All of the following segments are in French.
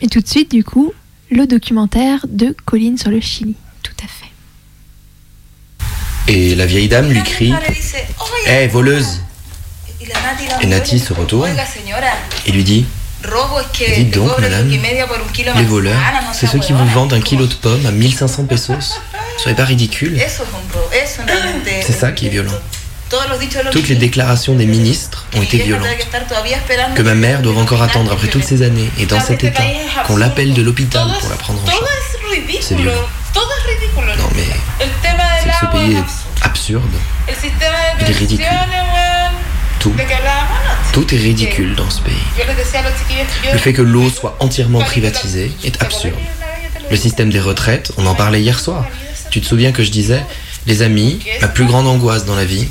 Et tout de suite, du coup, le documentaire de Colline sur le Chili. Tout à fait. Et la vieille dame lui crie Hé, voleuse Et Nati se retourne et lui dit Dites donc, madame, les voleurs, c'est ceux qui vous vendent un kilo de pommes à 1500 pesos. Soyez pas ridicule. C'est ça qui est violent. Toutes les déclarations des ministres ont été violentes. Que ma mère doit encore attendre après toutes ces années et dans cet état, qu'on l'appelle de l'hôpital pour la prendre en charge. C'est violent. Non mais c'est que ce pays est absurde. Il est ridicule. Tout. Tout est ridicule dans ce pays. Le fait que l'eau soit entièrement privatisée est absurde. Le système des retraites, on en parlait hier soir. Tu te souviens que je disais, les amis, ma plus grande angoisse dans la vie,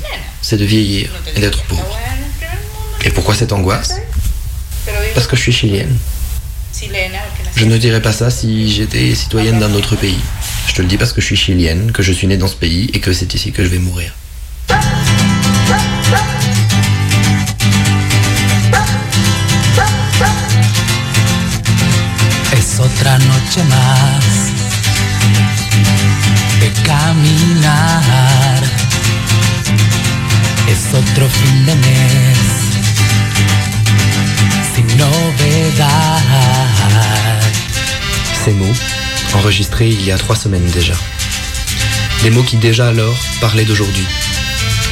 c'est de vieillir et d'être pauvre. Et pourquoi cette angoisse? Parce que je suis chilienne. Je ne dirais pas ça si j'étais citoyenne d'un autre pays. Je te le dis parce que je suis chilienne, que je suis née dans ce pays et que c'est ici que je vais mourir. Es otra noche más Ces mots, enregistrés il y a trois semaines déjà. Des mots qui déjà alors parlaient d'aujourd'hui.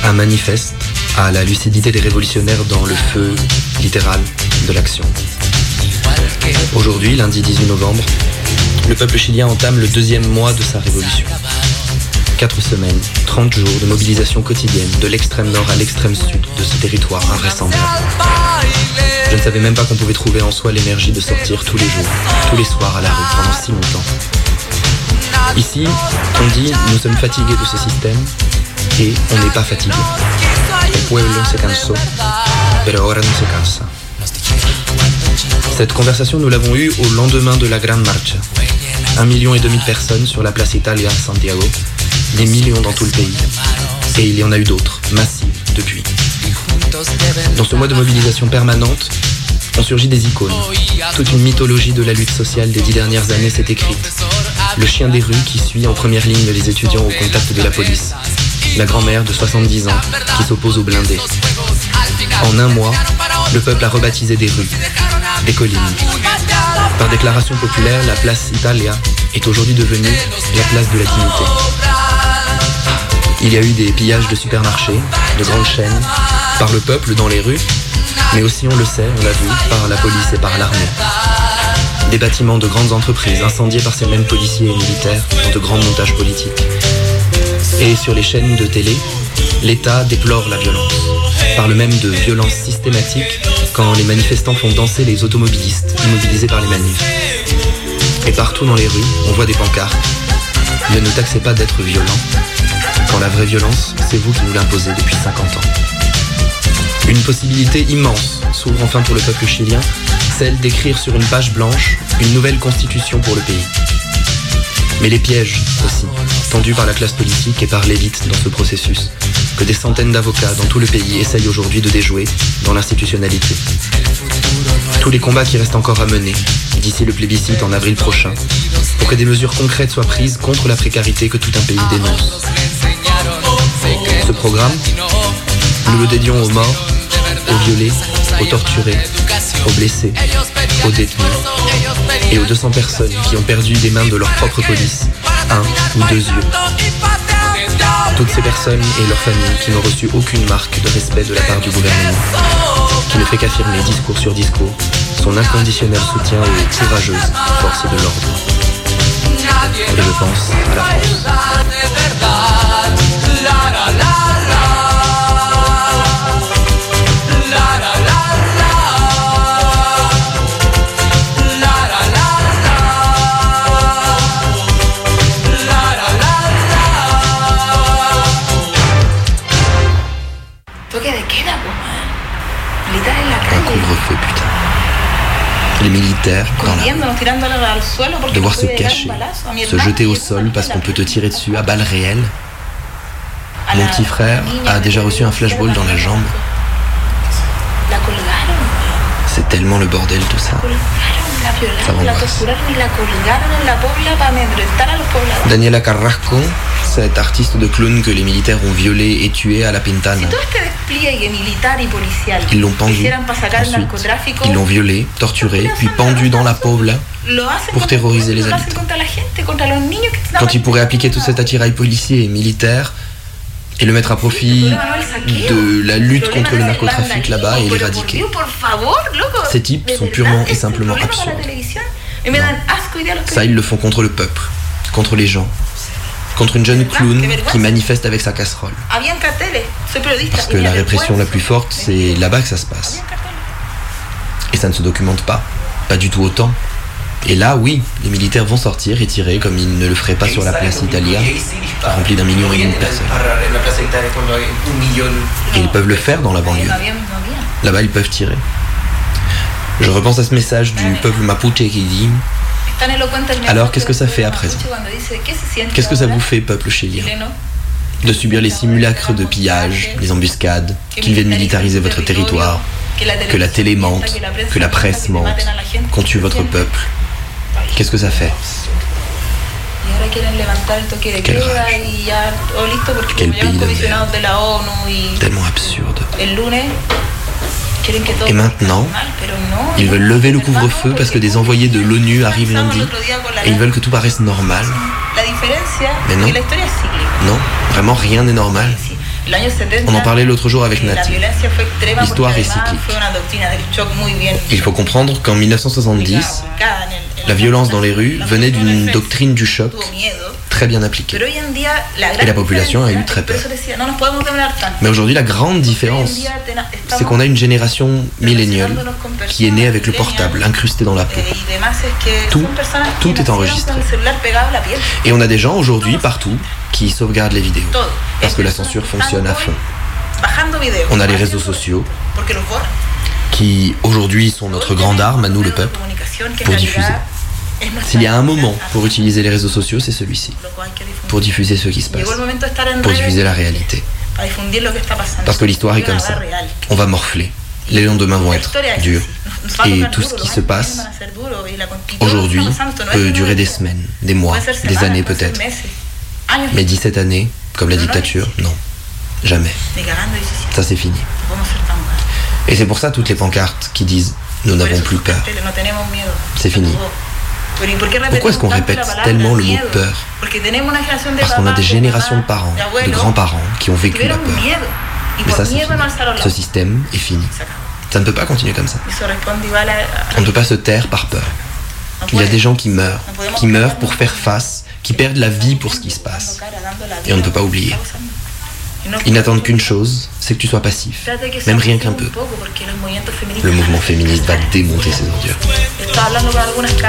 Un manifeste à la lucidité des révolutionnaires dans le feu littéral de l'action. Aujourd'hui, lundi 18 novembre, le peuple chilien entame le deuxième mois de sa révolution. Quatre semaines, 30 jours de mobilisation quotidienne de l'extrême nord à l'extrême sud de ce territoire invraisemblable. Je ne savais même pas qu'on pouvait trouver en soi l'énergie de sortir tous les jours, tous les soirs à la rue pendant si longtemps. Ici, on dit nous sommes fatigués de ce système et on n'est pas fatigué. El pueblo se cansó, pero ahora no se cansa. Cette conversation, nous l'avons eue au lendemain de la Grande Marcha. Un million et demi de personnes sur la place Italia à Santiago, des millions dans tout le pays. Et il y en a eu d'autres, massives, depuis. Dans ce mois de mobilisation permanente, ont surgi des icônes. Toute une mythologie de la lutte sociale des dix dernières années s'est écrite. Le chien des rues qui suit en première ligne les étudiants au contact de la police. La grand-mère de 70 ans qui s'oppose aux blindés. En un mois, le peuple a rebaptisé des rues, des collines. Par déclaration populaire, la place Italia est aujourd'hui devenue la place de la dignité. Il y a eu des pillages de supermarchés, de grandes chaînes, par le peuple dans les rues, mais aussi, on le sait, on l'a vu, par la police et par l'armée. Des bâtiments de grandes entreprises incendiés par ces mêmes policiers et militaires dans de grands montages politiques. Et sur les chaînes de télé, l'État déplore la violence. Parle même de violence systématique quand les manifestants font danser les automobilistes immobilisés par les manifs. Et partout dans les rues, on voit des pancartes. Ne nous taxez pas d'être violents, quand la vraie violence, c'est vous qui nous l'imposez depuis 50 ans. Une possibilité immense s'ouvre enfin pour le peuple chilien, celle d'écrire sur une page blanche une nouvelle constitution pour le pays. Mais les pièges aussi, tendus par la classe politique et par l'élite dans ce processus, que des centaines d'avocats dans tout le pays essayent aujourd'hui de déjouer dans l'institutionnalité. Tous les combats qui restent encore à mener, d'ici le plébiscite en avril prochain, que des mesures concrètes soient prises contre la précarité que tout un pays dénonce. Ce programme, nous le dédions aux morts, aux violés, aux torturés, aux blessés, aux détenus et aux 200 personnes qui ont perdu des mains de leur propre police un ou deux yeux. Toutes ces personnes et leurs familles qui n'ont reçu aucune marque de respect de la part du gouvernement, qui ne fait qu'affirmer discours sur discours son inconditionnel soutien aux courageuses forces de l'ordre. Je pense à. Les militaires, dans la rue, devoir se cacher, se jeter au sol parce qu'on peut te tirer dessus à balles réelles. Mon petit frère a déjà reçu un flashball dans la jambe. C'est tellement le bordel tout ça. Ça. Daniela Carrasco, cette artiste de clown que les militaires ont violée et tuée à La Pintana. Ils l'ont el Ensuite, ils l'ont violée, torturée, puis pendue dans la Pobla pour terroriser les habitants. quand ils pourraient appliquer tout cet attirail policier et militaire et le mettre à profit de la lutte contre le narcotrafic là-bas et l'éradiquer. Ces types sont purement et simplement absurdes. Ça, ils le font contre le peuple, contre les gens, contre une jeune clown qui manifeste avec sa casserole. Parce que la répression la plus forte, c'est là-bas que ça se passe. Et ça ne se documente pas, pas du tout autant. Et là, oui, les militaires vont sortir et tirer comme ils ne le feraient pas sur la place Italia, remplie d'un million et demi de personnes. Et ils peuvent le faire dans la banlieue. Là-bas, ils peuvent tirer. Je repense à ce message du peuple mapuche qui dit Alors, qu'est-ce que ça fait à présent Qu'est-ce que ça vous fait, peuple chilien De subir les simulacres de pillage, les embuscades, qu'ils viennent militariser votre territoire, que la télé mente, que la presse mente, qu'on tue votre peuple. Qu'est-ce que ça fait. Quel. Tellement absurde. Et maintenant, Ils veulent lever le couvre-feu parce que des envoyés de l'ONU arrivent lundi et ils veulent que tout paraisse normal. Mais non. Non, vraiment rien n'est normal. On en parlait l'autre jour avec Nati. L'histoire est cyclique. Il faut comprendre qu'en 1970, la violence dans les rues venait d'une doctrine du choc très bien appliquée. Et la population a eu très peur. Mais aujourd'hui, la grande différence, c'est qu'on a une génération milléniale qui est née avec le portable incrusté dans la peau. Tout, tout est enregistré. Et on a des gens aujourd'hui partout qui sauvegardent les vidéos parce que la censure fonctionne à fond. On a les réseaux sociaux qui aujourd'hui sont notre grande arme à nous le peuple pour diffuser. S'il y a un moment pour utiliser les réseaux sociaux, c'est celui-ci, pour diffuser ce qui se passe, pour diffuser la réalité. Parce que l'histoire est comme ça. On va morfler. Les lendemains vont être durs. Et tout ce qui se passe aujourd'hui peut durer des semaines, des mois, des années peut-être. Mais 17 années, comme la dictature, non. Jamais. Ça c'est fini. Et c'est pour ça toutes les pancartes qui disent nous n'avons plus peur. C'est fini. Pourquoi est-ce qu'on répète tellement le mot peur Parce qu'on a des générations de parents, de grands-parents qui ont vécu la peur. Mais ça c'est fini. Ce système est fini. Ça ne peut pas continuer comme ça. On ne peut pas se taire par peur. Il y a des gens qui meurent, qui meurent pour faire face, qui perdent la vie pour ce qui se passe. Et on ne peut pas oublier. Ils n'attendent qu'une chose, c'est que tu sois passif, même rien qu'un peu. Le mouvement féministe va démonter ces ordures.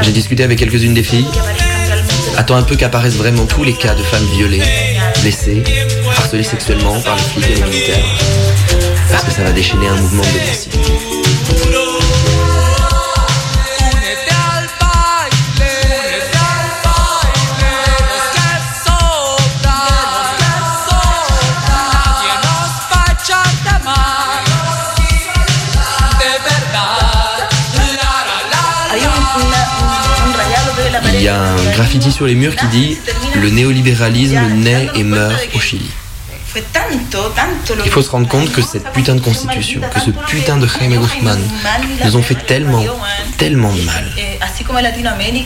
J'ai discuté avec quelques-unes des filles. Attends un peu qu'apparaissent vraiment tous les cas de femmes violées, blessées, harcelées sexuellement par les flics et les militaires. Parce que ça va déchaîner un mouvement de démensité. Il y a un graffiti sur les murs qui dit Le néolibéralisme naît et meurt au Chili. Il faut se rendre compte que cette putain de constitution, que ce putain de Jaime Guzmán nous ont fait tellement, tellement de mal.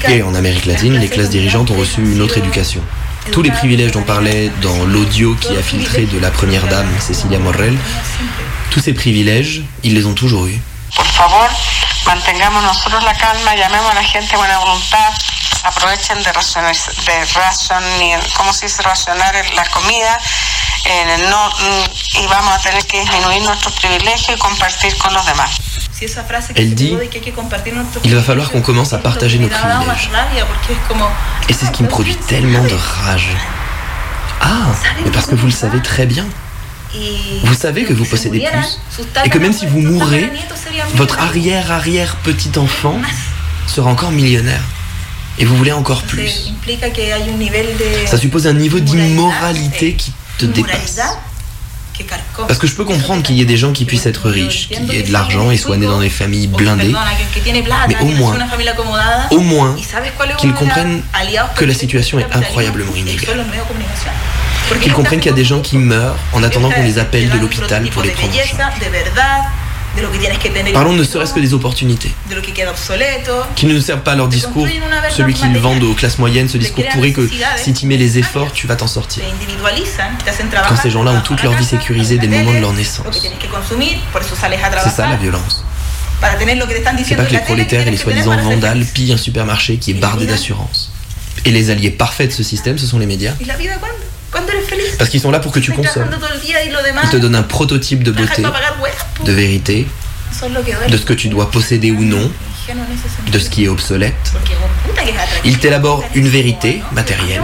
Et en Amérique latine, les classes dirigeantes ont reçu une autre éducation. Tous les privilèges dont parlait dans l'audio qui a filtré de la première dame, Cecilia Morrel, tous ces privilèges, ils les ont toujours eus. Por favor, mantengamos nosotros la calma, llamemos a la gente buena voluntad, aprovechen de racionar, de racionar ¿cómo se dice? racionar la comida, eh, no, mm, y vamos a tener que disminuir nuestros privilegios y compartir con los demás. Elle dit, il va falloir qu'on commence à partager nos privilèges. Et c'est ce qui me produit tellement de rage. Ah, mais parce que vous le savez très bien. Vous savez que vous possédez plus. Et que même si vous mourrez, votre arrière-arrière petit enfant sera encore millionnaire. Et vous voulez encore plus. Ça suppose un niveau d'immoralité qui te dépasse. Parce que je peux comprendre qu'il y ait des gens qui puissent être riches, qui aient de l'argent et soient nés dans des familles blindées, mais au moins, au moins, qu'ils comprennent que la situation est incroyablement inégale. Qu'ils comprennent qu'il y a des gens qui meurent en attendant qu'on les appelle de l'hôpital pour les prendre en charge. Parlons ne serait-ce que des opportunités. Qui ne servent pas à leur discours, celui qu'ils vendent aux classes moyennes, ce discours pourri que si tu mets les efforts, tu vas t'en sortir. Quand ces gens-là ont toute leur vie sécurisée dès le moment de leur naissance. C'est ça la violence. C'est pas que les prolétaires et les soi-disant vandales pillent un supermarché qui est bardé d'assurance. Et les alliés parfaits de ce système, ce sont les médias. Parce qu'ils sont là pour que tu consommes. Ils te donnent un prototype de beauté, de vérité, de ce que tu dois posséder ou non, de ce qui est obsolète. Ils t'élaborent une vérité matérielle.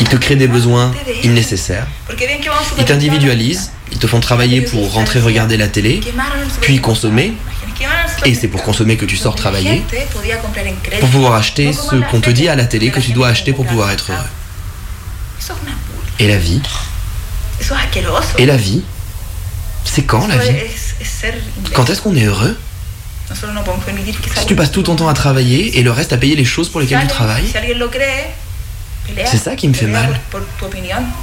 Ils te créent des besoins innécessaires. Ils t'individualisent. Ils te font travailler pour rentrer regarder la télé, puis consommer. Et c'est pour consommer que tu sors travailler, pour pouvoir acheter ce qu'on te dit à la télé que tu dois acheter pour pouvoir être heureux. Et la vie? Et la vie? C'est quand la vie Quand est-ce qu'on est heureux Si tu passes tout ton temps à travailler et le reste à payer les choses pour lesquelles tu travailles, c'est ça qui me fait mal.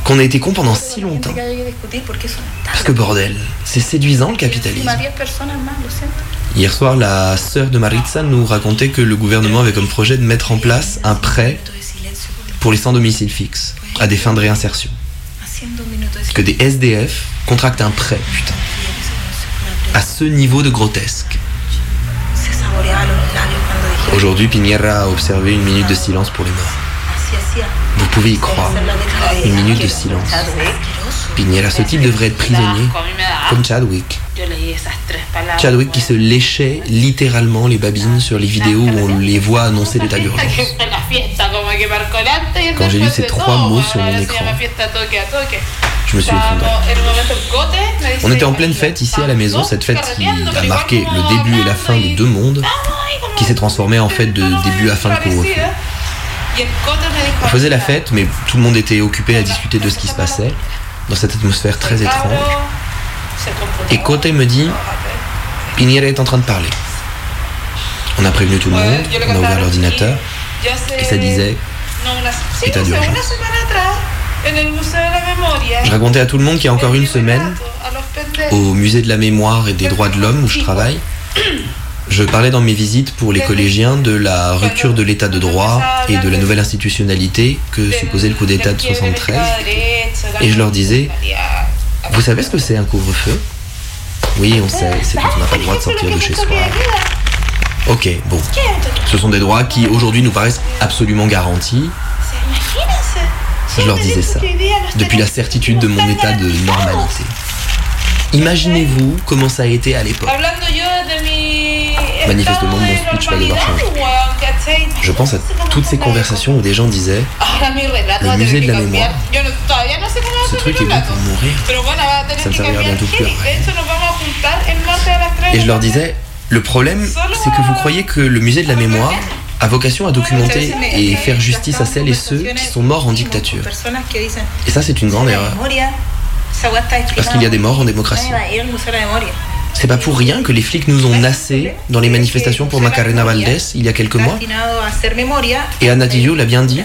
Qu'on a été con pendant si longtemps. Parce que bordel, c'est séduisant le capitalisme. Hier soir, la sœur de Maritza nous racontait que le gouvernement avait comme projet de mettre en place un prêt pour les sans domicile fixe, à des fins de réinsertion. Que des SDF contractent un prêt, putain. À ce niveau de grotesque. Aujourd'hui, Piñera a observé une minute de silence pour les morts. Vous pouvez y croire. Une minute de silence. Piñera, ce type devrait être prisonnier, comme Chadwick. Chadwick qui se léchait littéralement les babines sur les vidéos où on les voit annoncer l'état d'urgence. Quand j'ai lu ces trois mots sur mon écran, je me suis effondré. On était en pleine fête ici à la maison, cette fête qui a marqué le début et la fin des deux mondes, qui s'est transformée en fait de début à fin de couvre-feu. On faisait la fête, mais tout le monde était occupé à discuter de ce qui se passait, dans cette atmosphère très étrange. Et Côté me dit, Piñera est en train de parler. On a prévenu tout le monde, on a ouvert l'ordinateur, et ça disait état d'urgence. Je racontais à tout le monde qu'il y a encore une semaine, au musée de la mémoire et des droits de l'homme où je travaille, je parlais dans mes visites pour les collégiens de la rupture de l'état de droit et de la nouvelle institutionnalité que supposait le coup d'état de 73. Et je leur disais, vous savez ce que c'est un couvre-feu? Oui, on sait, c'est quand on n'a pas le droit de sortir de chez soi. Ok, bon. Ce sont des droits qui aujourd'hui nous paraissent absolument garantis. Je leur disais ça, depuis la certitude de mon état de normalité. Imaginez-vous comment ça a été à l'époque. Manifestement, mon changer. Je pense à toutes ces conversations où des gens disaient Le musée de la mémoire, ce truc est bon pour mourir. Ça ne servira. Et je leur disais Le problème, c'est que vous croyez que le musée de la mémoire a vocation à documenter et faire justice à celles et ceux qui sont morts en dictature. Et ça, c'est une grande erreur. Parce qu'il y a des morts en démocratie. C'est pas pour rien que les flics nous ont nassés dans les manifestations pour Macarena Valdés il y a quelques mois. Et Anatillo l'a bien dit.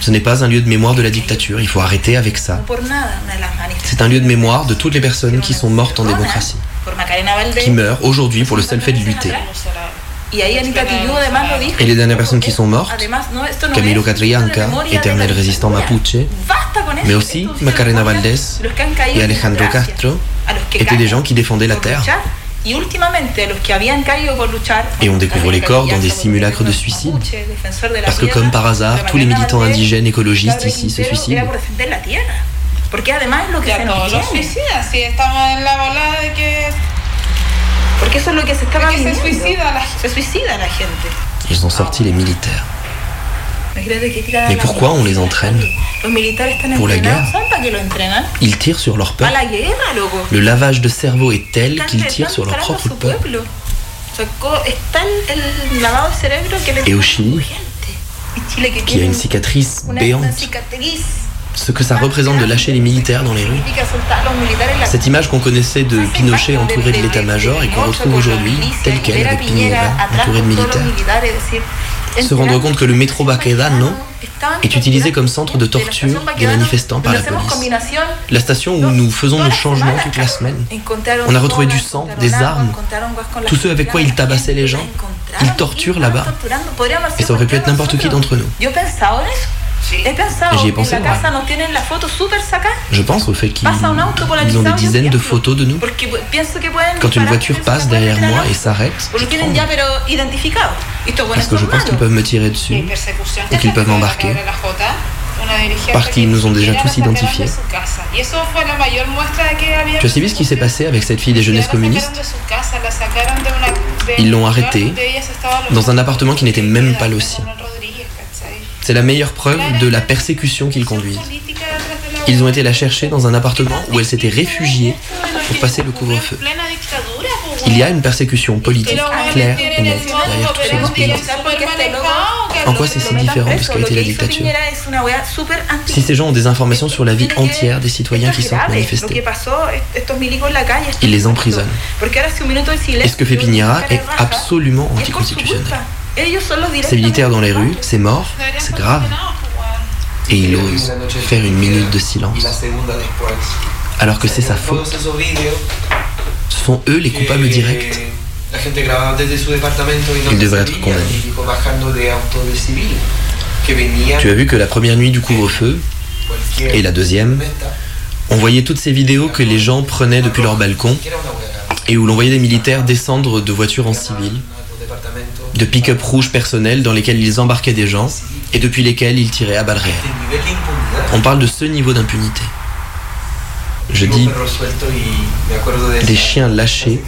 Ce n'est pas un lieu de mémoire de la dictature, il faut arrêter avec ça. C'est un lieu de mémoire de toutes les personnes qui sont mortes en démocratie, qui meurent aujourd'hui pour le seul fait de lutter. Et les dernières personnes qui sont mortes, Camilo Catrillanca, éternel résistant mapuche, mais aussi Macarena Valdés et Alejandro Castro, étaient des gens qui défendaient la terre. Et on découvre les corps dans des simulacres de suicide. Parce que comme par hasard, tous les militants indigènes écologistes ici se suicident. Ils ont sorti les militaires. Mais pourquoi on les entraîne Pour la guerre. Ils tirent sur leur peuple. Le lavage de cerveau est tel qu'ils tirent sur leur propre peuple. Et au Chili, qui a une cicatrice béante ce que ça représente de lâcher les militaires dans les rues. Cette image qu'on connaissait de Pinochet entouré de l'état-major et qu'on retrouve aujourd'hui, telle qu'elle, avec Piñera entouré de militaires. Se rendre compte que le métro Baquedano est utilisé comme centre de torture des manifestants par la police. La station où nous faisons nos changements toute la semaine. On a retrouvé du sang, des armes, tous ceux avec quoi ils tabassaient les gens. Ils torturent là-bas. Et ça aurait pu être n'importe qui d'entre nous. J'y ai pensé. Je pense au fait qu'ils ils ont des dizaines de photos de nous. Quand une voiture passe derrière moi et s'arrête. Parce que je pense qu'ils peuvent me tirer dessus ou qu'ils peuvent m'embarquer. Parce qu'ils nous ont déjà tous identifiés. Tu as suivi ce qui s'est passé avec cette fille des jeunesses communistes Ils l'ont arrêtée dans un appartement qui n'était même pas le sien. C'est la meilleure preuve de la persécution qu'ils conduisent. Ils ont été la chercher dans un appartement où elle s'était réfugiée pour passer le couvre-feu. Il y a une persécution politique claire et nette derrière tous ces. En quoi c'est si différent de ce qu'a été la dictature Si ces gens ont des informations sur la vie entière des citoyens qui sortent manifester, ils les emprisonnent. Et ce que fait Piñera est absolument anticonstitutionnel. Ces militaires dans les rues, c'est mort, c'est grave. Et il ose faire une minute de silence. Alors que c'est sa faute. Ce sont eux les coupables directs. Ils devraient être condamnés. Tu as vu que la première nuit du couvre-feu et la deuxième, on voyait toutes ces vidéos que les gens prenaient depuis leur balcon et où l'on voyait des militaires descendre de voitures en civil de pick-up rouges personnels dans lesquels ils embarquaient des gens et depuis lesquels ils tiraient à balles réelles. On parle de ce niveau d'impunité. Je dis des chiens lâchés.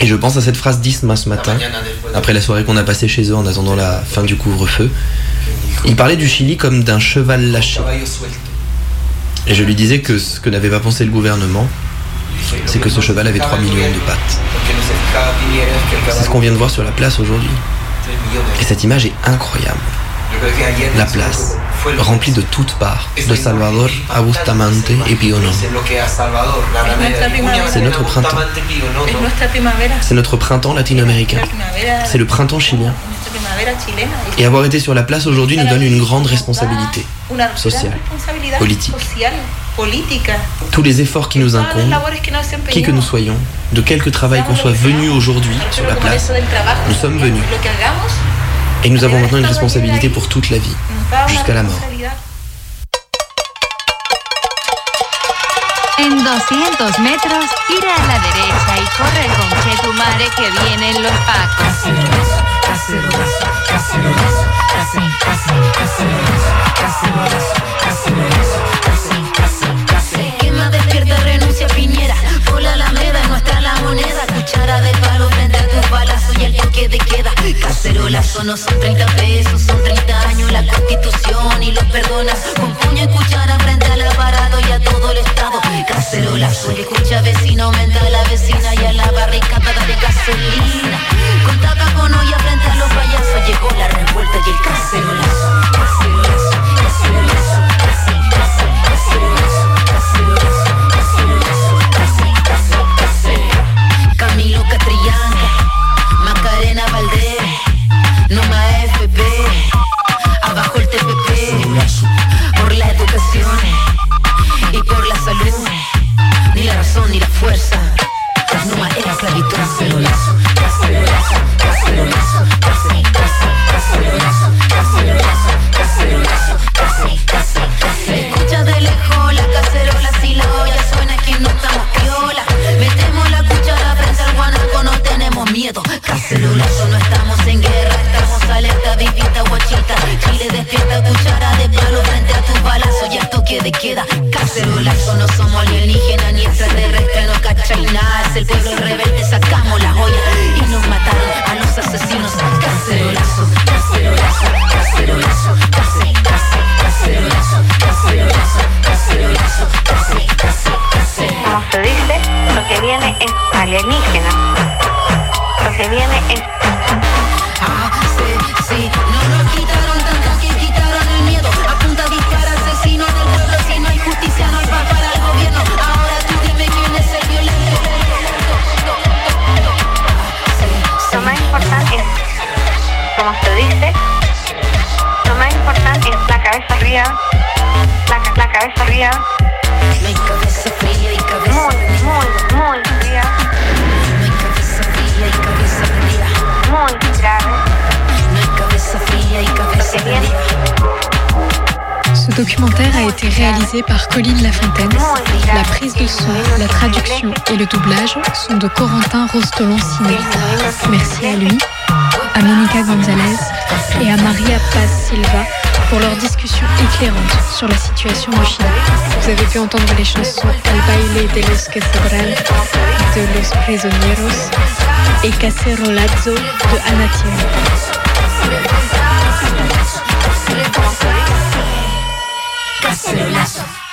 Et je pense à cette phrase d'Isma ce matin, après la soirée qu'on a passée chez eux en attendant la fin du couvre-feu. Il parlait du Chili comme d'un cheval lâché. Et je lui disais que ce que n'avait pas pensé le gouvernement, c'est que ce cheval avait 3 millions de pattes. C'est ce qu'on vient de voir sur la place aujourd'hui. Et cette image est incroyable. La place, remplie de toutes parts, de Salvador a Bustamante et Piono. C'est notre printemps. C'est notre printemps latino-américain. C'est le printemps chilien. Et avoir été sur la place aujourd'hui nous donne une grande responsabilité sociale, politique. Tous les efforts qui nous incombent, qui que nous soyons, de quelque travail qu'on soit venu aujourd'hui sur la place, nous sommes venus. Et nous avons maintenant une responsabilité pour toute la vie, jusqu'à la mort. En 200 metros, gira a la derecha y corre con Chetumare que vienen los pacos. Se Piñera. Por la alameda, nuestra la moneda. Cuchara de palo frente a tus balazos y el toque de queda. Cacerolazo no son 30 pesos, son 30 años la constitución y los perdonas. Con puño y cuchara frente al aparato y a todo el estado. Cacerolazo y viene es alienígena. Lo que viene es... Ah, no nos quitaron que quitaron el miedo. Apunta asesino del para el gobierno. Ahora tú violento. Lo más importante como se dice, lo más importante es la cabeza fría. La, cabeza fría. Muy, muy. Ce documentaire a été réalisé par Colline Lafontaine. La prise de son, la traduction et le doublage sont de Corentin Rostolon-Ciné. Merci à lui, à Monica Gonzalez et à Maria Paz Silva pour leur discussion éclairante sur la situation au Chili. Vous avez pu entendre les chansons El baile de los Quetzalcoatl de Los Prisioneros et Cacerolazo de Anatiemi. Cacerolazo.